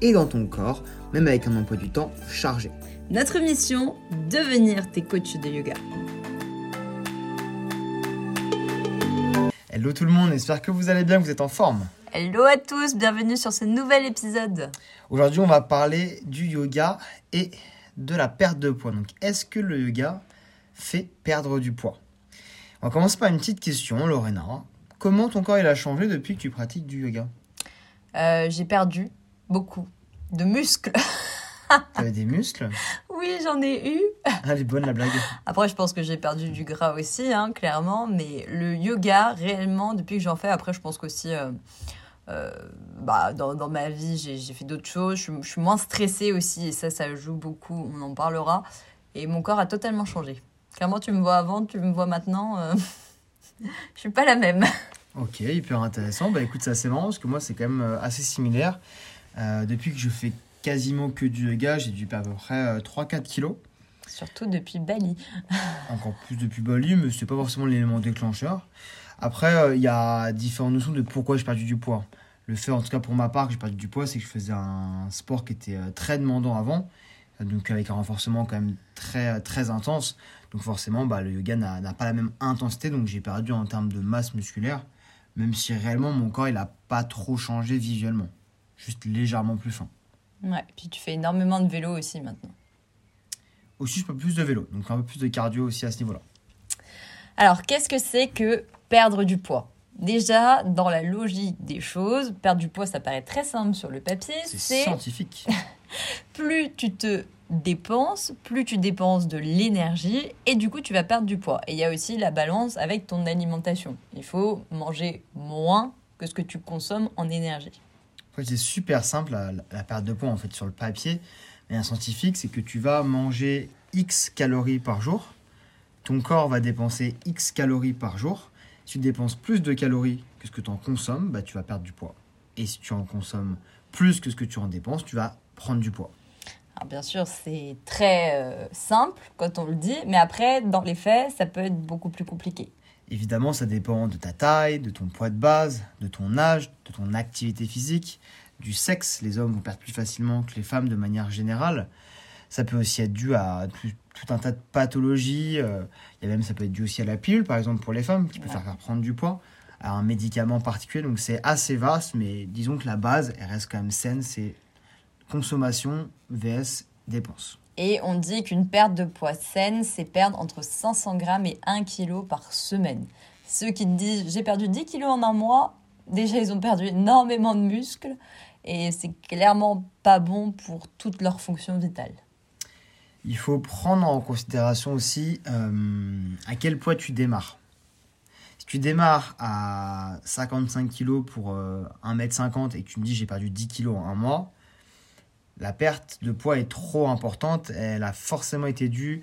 et dans ton corps, même avec un emploi du temps chargé. Notre mission, devenir tes coachs de yoga. Hello tout le monde, j'espère que vous allez bien, que vous êtes en forme. Hello à tous, bienvenue sur ce nouvel épisode. Aujourd'hui, on va parler du yoga et de la perte de poids. Donc, est-ce que le yoga fait perdre du poids? On va commencer par une petite question, Lorena. Comment ton corps il a changé depuis que tu pratiques du yoga? Euh, J'ai perdu beaucoup de muscles. T'avais des muscles oui, j'en ai eu. Ah, Elle est bonne la blague. Après, je pense que j'ai perdu du gras aussi, hein, clairement. Mais le yoga, réellement, depuis que j'en fais, après, je pense qu'aussi, euh, euh, bah, dans, dans ma vie, j'ai fait d'autres choses. Je, suis- je suis moins stressée aussi, et ça, ça joue beaucoup. On en parlera. Et mon corps a totalement changé. Clairement, tu me vois avant, tu me vois maintenant. euh, je suis pas la même. Ok, hyper intéressant. Bah écoute, ça c'est marrant parce que moi c'est quand même euh, assez similaire. Euh, depuis que je fais quasiment que du yoga, j'ai dû perdre à peu près euh, 3-4 kilos. Surtout depuis Bali. Encore plus depuis Bali, mais c'est pas forcément l'élément déclencheur. Après, euh, il y a différentes notions de pourquoi j'ai perdu du poids. Le fait, en tout cas pour ma part, que j'ai perdu du poids, c'est que je faisais un sport qui était euh, très demandant avant, euh, donc avec un renforcement quand même très, très intense. Donc forcément, bah, le yoga n'a n'a pas la même intensité, donc j'ai perdu en termes de masse musculaire, même si réellement mon corps il n'a pas trop changé visuellement, juste légèrement plus fin. Ouais, puis tu fais énormément de vélo aussi maintenant. Aussi, je fais plus de vélo, donc un peu plus de cardio aussi à ce niveau-là. Alors, qu'est-ce que c'est que perdre du poids? Déjà, dans la logique des choses, perdre du poids, ça paraît très simple sur le papier. C'est C'est scientifique. plus tu te dépenses, plus tu dépenses de l'énergie et du coup, tu vas perdre du poids. Et il y a aussi la balance avec ton alimentation. Il faut manger moins que ce que tu consommes en énergie. C'est super simple la, la perte de poids en fait sur le papier. Mais un scientifique, c'est que tu vas manger X calories par jour. Ton corps va dépenser X calories par jour. Si tu dépenses plus de calories que ce que tu en consommes, bah, tu vas perdre du poids. Et si tu en consommes plus que ce que tu en dépenses, tu vas prendre du poids. Bien sûr, c'est très euh, simple quand on le dit, mais après, dans les faits, ça peut être beaucoup plus compliqué. Évidemment, ça dépend de ta taille, de ton poids de base, de ton âge, de ton activité physique, du sexe. Les hommes vont perdre plus facilement que les femmes de manière générale. Ça peut aussi être dû à tout, tout un tas de pathologies. euh, Il y a même, ça peut être dû aussi à la pilule, par exemple, pour les femmes, qui peut Ouais. faire prendre du poids, à un médicament particulier. Donc c'est assez vaste, mais disons que la base, elle reste quand même saine. C'est consommation vs dépense. Et on dit qu'une perte de poids saine, c'est perdre entre 500 grammes et 1 kg par semaine. Ceux qui te disent j'ai perdu 10 kilos en un mois, déjà ils ont perdu énormément de muscles et c'est clairement pas bon pour toutes leurs fonctions vitales. Il faut prendre en considération aussi euh, à quel poids tu démarres. Si tu démarres à 55 kg pour euh, 1m50 et que tu me dis j'ai perdu 10 kg en un mois, la perte de poids est trop importante. Elle a forcément été due,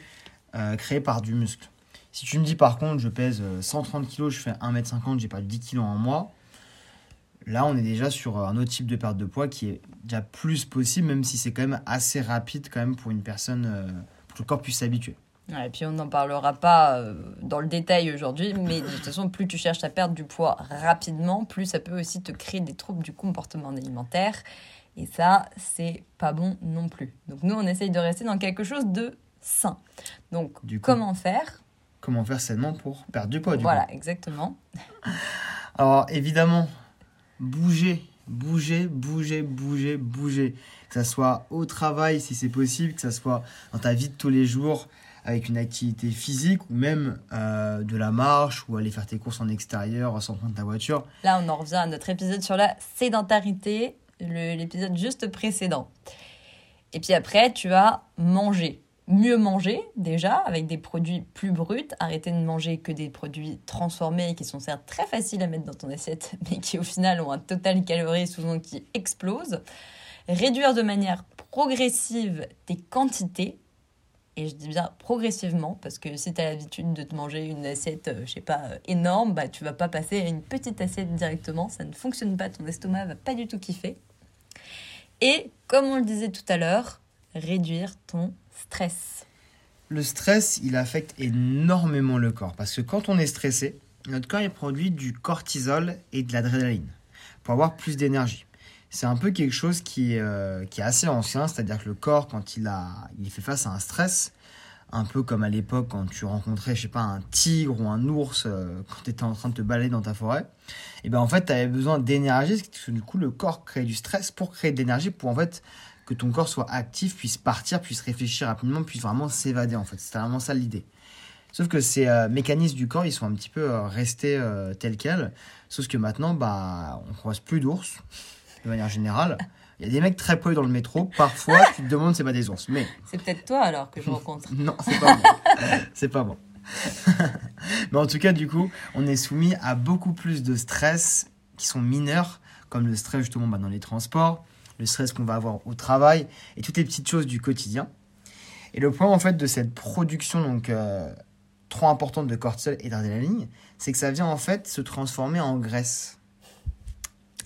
euh, créée par du muscle. Si tu me dis par contre je pèse euh, 130 kg, je fais 1m50, j'ai perdu 10 kg en mois, là on est déjà sur un autre type de perte de poids qui est déjà plus possible, même si c'est quand même assez rapide quand même pour une personne, euh, pour que le corps puisse s'habituer. Et puis on n'en parlera pas euh, dans le détail aujourd'hui, mais de toute façon, plus tu cherches à perdre du poids rapidement, plus ça peut aussi te créer des troubles du comportement alimentaire. Et ça, c'est pas bon non plus. Donc nous, on essaye de rester dans quelque chose de sain. Donc Du coup, comment faire? comment faire sainement pour perdre du poids du Voilà, coup? exactement. Alors évidemment, bouger, bouger, bouger, bouger, bouger. Que ça soit au travail si c'est possible, que ça soit dans ta vie de tous les jours avec une activité physique ou même euh, de la marche ou aller faire tes courses en extérieur sans prendre ta voiture. Là, on en revient à notre épisode sur la sédentarité, l'épisode juste précédent. Et puis après, tu vas manger. Mieux manger, déjà, avec des produits plus bruts. Arrêter de manger que des produits transformés qui sont certes très faciles à mettre dans ton assiette, mais qui au final ont un total calories souvent qui explose. réduire de manière progressive tes quantités. Et je dis bien progressivement, parce que si tu as l'habitude de te manger une assiette, euh, je sais pas, euh, énorme, bah tu vas pas passer à une petite assiette directement, ça ne fonctionne pas, ton estomac va pas du tout kiffer. Et comme on le disait tout à l'heure, réduire ton stress. Le stress, il affecte énormément le corps, parce que quand on est stressé, notre corps il produit du cortisol et de l'adrénaline pour avoir plus d'énergie. C'est un peu quelque chose qui, est, euh, qui est assez ancien, c'est-à-dire que le corps, quand il, a, il fait face à un stress, un peu comme à l'époque quand tu rencontrais, je sais pas, un tigre ou un ours euh, quand tu étais en train de te balader dans ta forêt, et ben en fait, tu avais besoin d'énergie, parce que du coup, le corps crée du stress pour créer de l'énergie, pour en fait que ton corps soit actif, puisse partir, puisse réfléchir rapidement, puisse vraiment s'évader en fait. C'était vraiment ça l'idée. Sauf que ces euh, mécanismes du corps, ils sont un petit peu restés tels quels. Sauf que maintenant, bah, on croise plus d'ours, de manière générale. Il y a des mecs très poilus dans le métro. Parfois, tu te demandes c'est pas des ours. Mais C'est peut-être toi alors que je rencontre. non, c'est pas bon. c'est pas bon. Mais en tout cas, du coup, on est soumis à beaucoup plus de stress qui sont mineurs, comme le stress justement bah, dans les transports, le stress qu'on va avoir au travail et toutes les petites choses du quotidien. Et le point en fait de cette production donc euh, trop importante de cortisol et d'adrénaline, c'est que ça vient en fait se transformer en graisse.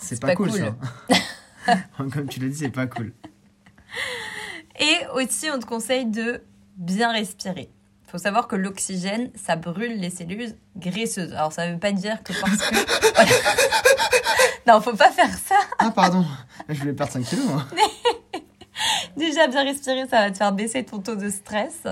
C'est pas, pas cool, cool. ça. Comme tu l'as dit, c'est pas cool. Et aussi, on te conseille de bien respirer. Il faut savoir que l'oxygène, ça brûle les cellules graisseuses. Alors, ça ne veut pas dire que parce que... Voilà. non, faut pas faire ça. Ah pardon, je voulais perdre 5 kilos. moi. Déjà, bien respirer, ça va te faire baisser ton taux de stress.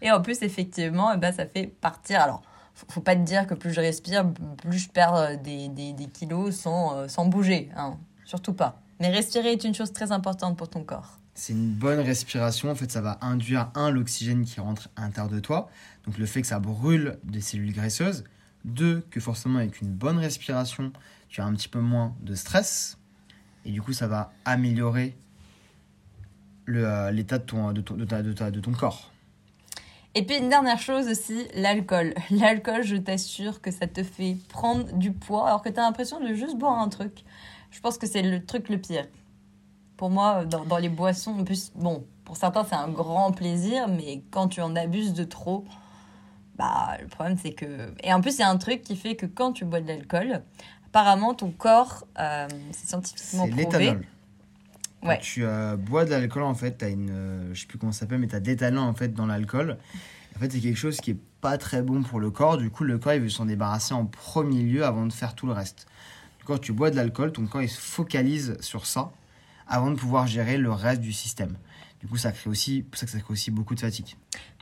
Et en plus, effectivement, eh ben, ça fait partir... Alors, faut, pas te dire que plus je respire, plus je perds euh, des, des, des kilos sans, euh, sans bouger. Hein. Surtout pas. Mais respirer est une chose très importante pour ton corps. C'est une bonne respiration. En fait, ça va induire, un, l'oxygène qui rentre à l'intérieur de toi. Donc, le fait que ça brûle des cellules graisseuses. Deux, que forcément, avec une bonne respiration, tu as un petit peu moins de stress. Et du coup, ça va améliorer euh, l'état de ton, de, ton, de, ta- de de ton corps. Et puis une dernière chose aussi, l'alcool. L'alcool, je t'assure que ça te fait prendre du poids alors que tu as l'impression de juste boire un truc. Je pense que c'est le truc le pire. Pour moi, dans, dans les boissons, en plus, bon, pour certains c'est un grand plaisir, mais quand tu en abuses de trop, bah le problème c'est que... Et en plus, il y a un truc qui fait que quand tu bois de l'alcool, apparemment ton corps, euh, c'est scientifiquement C'est prouvé. Ouais. tu euh, bois de l'alcool, en fait, tu as une. euh, je sais plus comment ça s'appelle, mais tu as de l'éthanol en fait, dans l'alcool. En fait, c'est quelque chose qui est pas très bon pour le corps. Du coup, le corps, il veut s'en débarrasser en premier lieu avant de faire tout le reste. Quand tu bois de l'alcool, ton corps, il se focalise sur ça avant de pouvoir gérer le reste du système. Du coup, ça crée aussi, pour ça que ça crée aussi beaucoup de fatigue.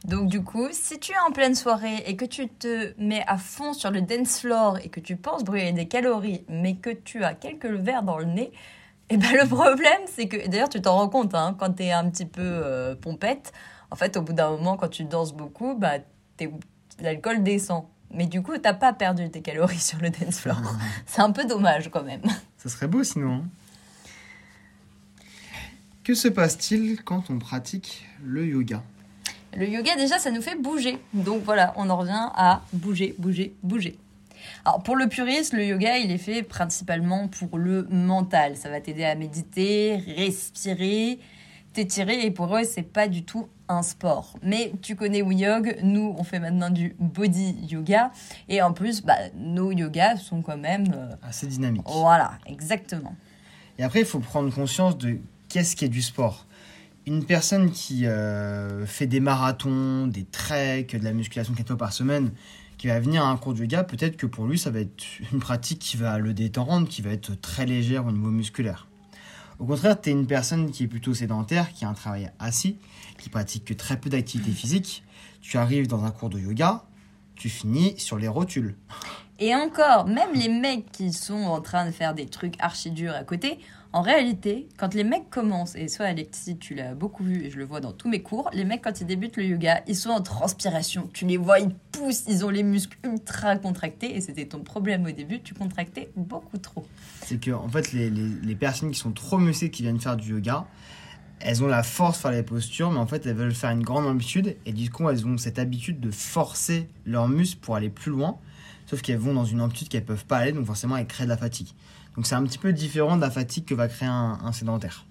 Donc du coup, si tu es en pleine soirée et que tu te mets à fond sur le dance floor et que tu penses brûler des calories, mais que tu as quelques verres dans le nez, et ben le problème c'est que d'ailleurs tu t'en rends compte hein, quand tu es un petit peu euh, pompette, en fait au bout d'un moment quand tu danses beaucoup, bah l'alcool descend. Mais du coup, t'as pas perdu tes calories sur le dance floor. C'est un peu dommage quand même. Ça serait beau sinon. hein. Que se passe-t-il quand on pratique le yoga? Le yoga, déjà, ça nous fait bouger. Donc voilà, on en revient à bouger, bouger, bouger. Alors pour le puriste, le yoga, il est fait principalement pour le mental. Ça va t'aider à méditer, respirer, t'étirer. Et pour eux, c'est pas du tout un sport. Mais tu connais WeYog, nous, on fait maintenant du body yoga. Et en plus, bah, nos yogas sont quand même... euh, Assez dynamique. voilà, exactement. Et après, il faut prendre conscience de qu'est-ce qui est du sport. Une personne qui euh, fait des marathons, des treks, de la musculation quatre fois par semaine, qui va venir à un cours de yoga, peut-être que pour lui, ça va être une pratique qui va le détendre, qui va être très légère au niveau musculaire. Au contraire, tu es une personne qui est plutôt sédentaire, qui a un travail assis, qui pratique que très peu d'activité physique. Tu arrives dans un cours de yoga, tu finis sur les rotules. Et encore, même les mecs qui sont en train de faire des trucs archi durs à côté, en réalité, quand les mecs commencent, et soit Alexis, tu l'as beaucoup vu et je le vois dans tous mes cours, les mecs quand ils débutent le yoga, ils sont en transpiration. Tu les vois, ils poussent, ils ont les muscles ultra contractés et c'était ton problème au début, tu contractais beaucoup trop. c'est que en fait les, personnes qui sont trop musclées qui viennent faire du yoga elles ont la force de faire les postures mais en fait elles veulent faire une grande amplitude et du coup elles ont cette habitude de forcer leurs muscles pour aller plus loin sauf qu'elles vont dans une amplitude qu'elles peuvent pas aller donc forcément elles créent de la fatigue donc c'est un petit peu différent de la fatigue que va créer un, un sédentaire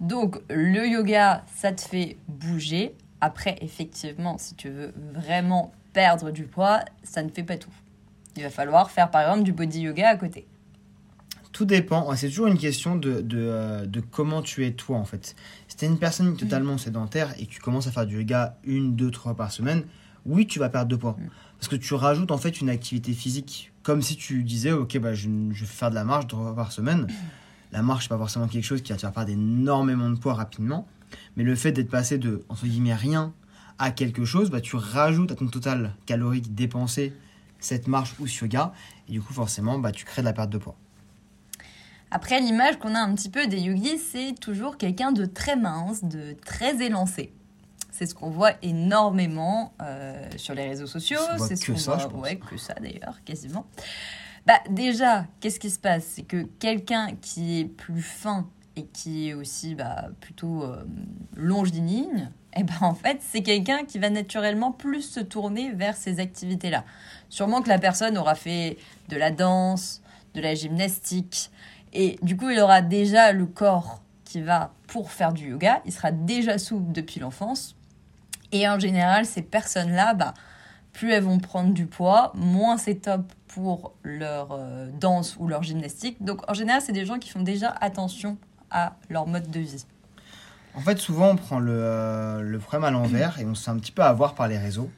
Donc le yoga, ça te fait bouger. Après, effectivement, si tu veux vraiment perdre du poids, ça ne fait pas tout. Il va falloir faire par exemple du body yoga à côté. Tout dépend. C'est toujours une question de, de, euh, de, comment tu es toi en fait. Si tu es une personne Mm. totalement sédentaire et que tu commences à faire du yoga une, deux, trois par semaine, oui, tu vas perdre de poids. Mm. Parce que tu rajoutes en fait une activité physique. Comme si tu disais, ok, bah, je, je vais faire de la marche trois fois par semaine. La marche, c'est pas forcément quelque chose qui va te faire perdre énormément de poids rapidement. Mais le fait d'être passé de, entre guillemets, rien à quelque chose, bah, tu rajoutes à ton total calorique dépensé cette marche ou ce yoga. Et du coup, forcément, bah, tu crées de la perte de poids. Après, l'image qu'on a un petit peu des yogis, c'est toujours quelqu'un de très mince, de très élancé. C'est ce qu'on voit énormément euh, sur les réseaux sociaux. C'est ce que qu'on voit, je pense. ouais, que ça d'ailleurs, quasiment. Bah déjà, qu'est-ce qui se passe? C'est que quelqu'un qui est plus fin et qui est aussi bah, plutôt euh, longiligne, eh ben en fait, c'est quelqu'un qui va naturellement plus se tourner vers ces activités-là. Sûrement que la personne aura fait de la danse, de la gymnastique, et du coup, il aura déjà le corps qui va pour faire du yoga. Il sera déjà souple depuis l'enfance. Et en général, ces personnes-là, bah, plus elles vont prendre du poids, moins c'est top pour leur euh, danse ou leur gymnastique. Donc en général, c'est des gens qui font déjà attention à leur mode de vie. En fait, souvent, on prend le, euh, le problème à l'envers et on se fait un petit peu avoir par les réseaux.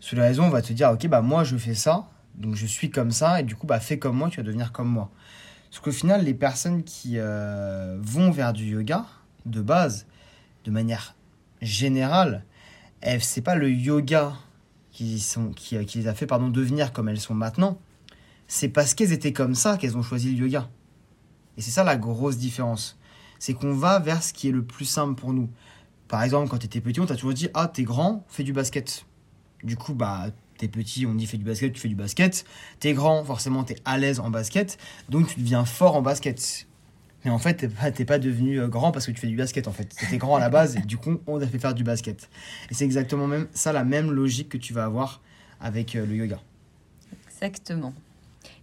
Sur les réseaux, on va te dire, ok, bah moi, je fais ça, donc je suis comme ça, et du coup, bah fais comme moi, tu vas devenir comme moi. Parce qu'au final, les personnes qui euh, vont vers du yoga, de base, de manière générale, c'est pas le yoga qui, qui les a fait pardon, devenir comme elles sont maintenant, c'est parce qu'elles étaient comme ça qu'elles ont choisi le yoga. Et c'est ça la grosse différence. C'est qu'on va vers ce qui est le plus simple pour nous. Par exemple, quand tu étais petit, on t'a toujours dit Ah, t'es grand, fais du basket. Du coup, bah, t'es petit, on dit fais du basket, tu fais du basket. T'es grand, forcément, t'es à l'aise en basket, donc tu deviens fort en basket. Mais en fait, t'es pas, pas devenu euh, grand parce que tu fais du basket, en fait. T'étais grand à la base et du coup, on t'a fait faire du basket. Et c'est exactement même ça, la même logique que tu vas avoir avec euh, le yoga. Exactement.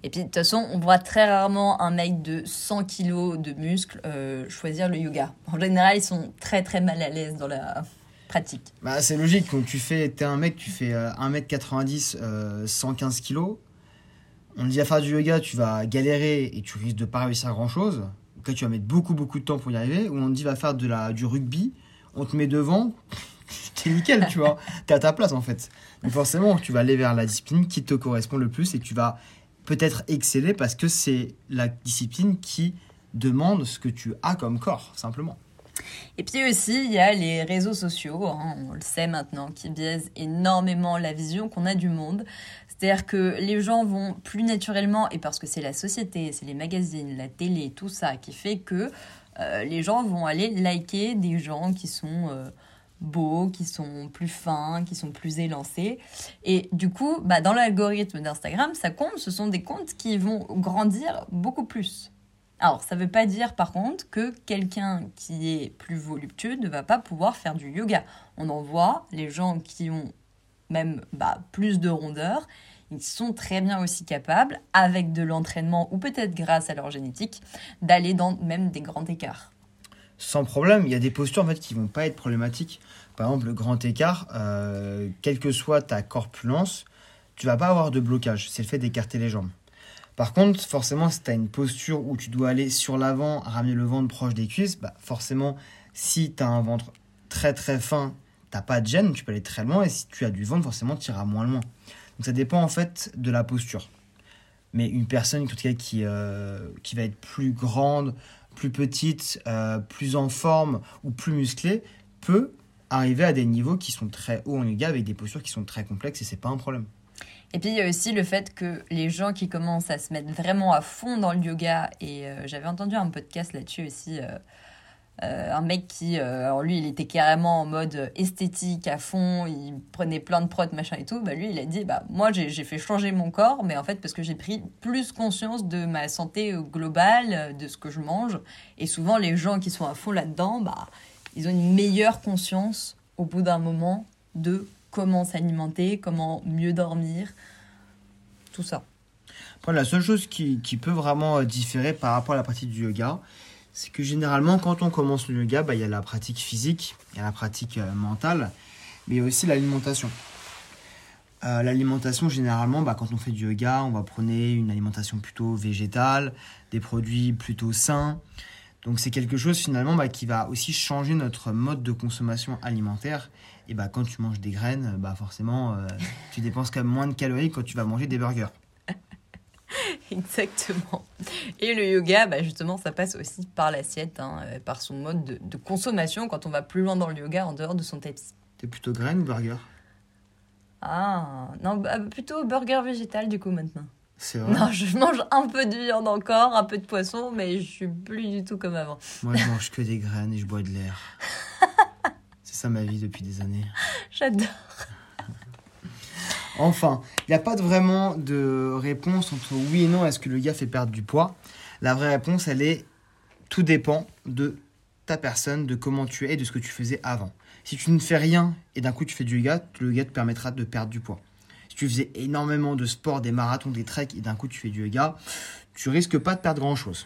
Et puis, de toute façon, on voit très rarement un mec de 100 kilos de muscles euh, choisir le yoga. En général, ils sont très très mal à l'aise dans la pratique. Bah, c'est logique, quand tu fais, t'es un mec, tu fais euh, 1m90, euh, 115 kg, on te dit à faire du yoga, tu vas galérer et tu risques de pas réussir grand là, tu vas mettre beaucoup beaucoup de temps pour y arriver. Ou on te dit va faire de la, du rugby, on te met devant, t'es nickel, tu vois. T'es à ta place en fait. Donc forcément, tu vas aller vers la discipline qui te correspond le plus et tu vas peut-être exceller parce que c'est la discipline qui demande ce que tu as comme corps, simplement. Et puis aussi, il y a les réseaux sociaux, hein, on le sait maintenant, qui biaisent énormément la vision qu'on a du monde. C'est-à-dire que les gens vont plus naturellement, et parce que c'est la société, c'est les magazines, la télé, tout ça, qui fait que euh, les gens vont aller liker des gens qui sont euh, beaux, qui sont plus fins, qui sont plus élancés. Et du coup, bah, dans l'algorithme d'Instagram, ça compte, ce sont des comptes qui vont grandir beaucoup plus. Alors, ça ne veut pas dire par contre que quelqu'un qui est plus voluptueux ne va pas pouvoir faire du yoga. On en voit, les gens qui ont même bah, plus de rondeur, ils sont très bien aussi capables, avec de l'entraînement ou peut-être grâce à leur génétique, d'aller dans même des grands écarts. sans problème. Il y a des postures en fait qui vont pas être problématiques. Par exemple, le grand écart, euh, quelle que soit ta corpulence, tu vas pas avoir de blocage. C'est le fait d'écarter les jambes. Par contre, forcément, si tu as une posture où tu dois aller sur l'avant, ramener le ventre proche des cuisses, bah forcément, si tu as un ventre très très fin, t'as pas de gêne, tu peux aller très loin. Et si tu as du ventre, forcément, tu iras moins loin. Donc ça dépend en fait de la posture. Mais une personne, en tout cas, qui, euh, qui va être plus grande, plus petite, euh, plus en forme ou plus musclée, peut arriver à des niveaux qui sont très hauts en yoga avec des postures qui sont très complexes et c'est pas un problème. Et puis il y a aussi le fait que les gens qui commencent à se mettre vraiment à fond dans le yoga, et euh, j'avais entendu un podcast là-dessus aussi, euh, un mec qui, euh, lui, il était carrément en mode esthétique à fond, il prenait plein de prods, machin et tout. Bah lui, il a dit, bah moi j'ai fait changer mon corps, mais en fait parce que j'ai pris plus conscience de ma santé euh, globale, de ce que je mange. Et souvent les gens qui sont à fond là-dedans, bah ils ont une meilleure conscience au bout d'un moment de comment s'alimenter, comment mieux dormir, tout ça. La seule chose qui, qui peut vraiment différer par rapport à la pratique du yoga, C'est que généralement, quand on commence le yoga, bah, il y a la pratique physique, il y a la pratique euh, mentale, mais il y a aussi l'alimentation. Euh, l'alimentation, généralement, bah, quand on fait du yoga, on va prendre une alimentation plutôt végétale, des produits plutôt sains. Donc c'est quelque chose finalement bah, qui va aussi changer notre mode de consommation alimentaire. Et bah, quand tu manges des graines, bah, forcément, euh, tu dépenses quand même moins de calories quand tu vas manger des burgers. Exactement. Et le yoga, bah justement, ça passe aussi par l'assiette, hein, euh, par son mode de, de, consommation quand on va plus loin dans le yoga en dehors de son tapis. T'es plutôt graine ou burger? Ah, non, bah, plutôt burger végétal du coup maintenant. C'est vrai? Non, je mange un peu de viande encore, un peu de poisson, mais je suis plus du tout comme avant. Moi, je mange que des graines et je bois de l'air. C'est ça ma vie depuis des années. J'adore. Enfin, il n'y a pas de vraiment de réponse entre oui et non, est-ce que le yoga fait perdre du poids? La vraie réponse, elle est tout dépend de ta personne, de comment tu es et de ce que tu faisais avant. Si tu ne fais rien et d'un coup tu fais du yoga, le yoga te permettra de perdre du poids. Si tu faisais énormément de sport, des marathons, des treks et d'un coup tu fais du yoga, tu risques pas de perdre grand-chose.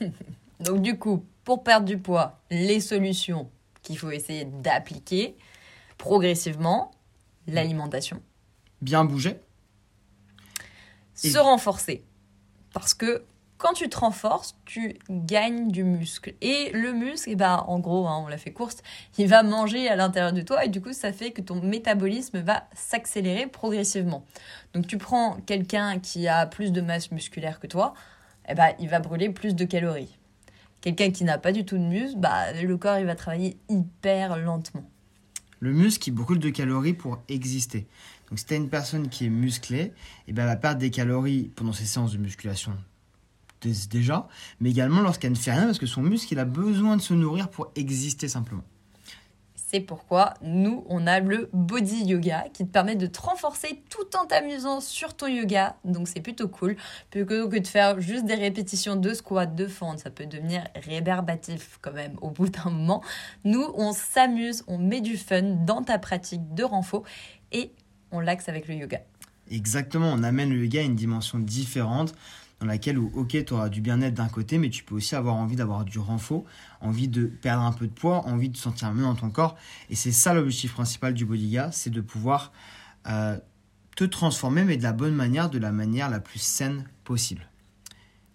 Donc du coup, pour perdre du poids, les solutions qu'il faut essayer d'appliquer progressivement, l'alimentation bien bouger. Se renforcer. Parce que quand tu te renforces, tu gagnes du muscle. Et le muscle, eh ben, en gros, hein, on l'a fait course, il va manger à l'intérieur de toi et du coup, ça fait que ton métabolisme va s'accélérer progressivement. Donc, tu prends quelqu'un qui a plus de masse musculaire que toi, eh ben, il va brûler plus de calories. Quelqu'un qui n'a pas du tout de muscle, bah, le corps, il va travailler hyper lentement. Le muscle, il brûle de calories pour exister. Donc si tu as une personne qui est musclée, eh ben, elle va perdre des calories pendant ses séances de musculation déjà, mais également lorsqu'elle ne fait rien parce que son muscle il a besoin de se nourrir pour exister simplement. C'est pourquoi nous, on a le body yoga qui te permet de te renforcer tout en t'amusant sur ton yoga. Donc c'est plutôt cool. Plutôt que de faire juste des répétitions de squat, de fente, ça peut devenir réverbatif quand même au bout d'un moment. Nous, on s'amuse, on met du fun dans ta pratique de renfort et on l'axe avec le yoga. Exactement, on amène le yoga à une dimension différente dans laquelle, ok, tu auras du bien-être d'un côté, mais tu peux aussi avoir envie d'avoir du renfort, envie de perdre un peu de poids, envie de te sentir mieux dans ton corps. Et c'est ça l'objectif principal du body yoga, c'est de pouvoir euh, te transformer, mais de la bonne manière, de la manière la plus saine possible.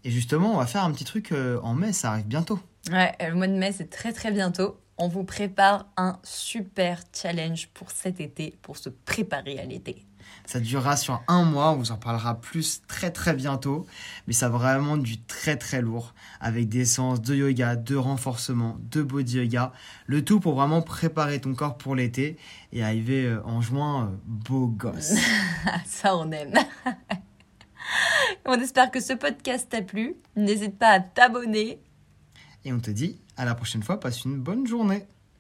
Et justement, on va faire un petit truc euh, en mai, ça arrive bientôt. Ouais, le mois de mai, c'est très très bientôt on vous prépare un super challenge pour cet été, pour se préparer à l'été. Ça durera sur un mois, on vous en parlera plus très très bientôt, mais ça va vraiment du très très lourd, avec des séances de yoga, de renforcement, de body yoga, le tout pour vraiment préparer ton corps pour l'été et arriver euh, en juin euh, beau gosse. ça on aime. on espère que ce podcast t'a plu, n'hésite pas à t'abonner. Et on te dit à la prochaine fois, passe une bonne journée.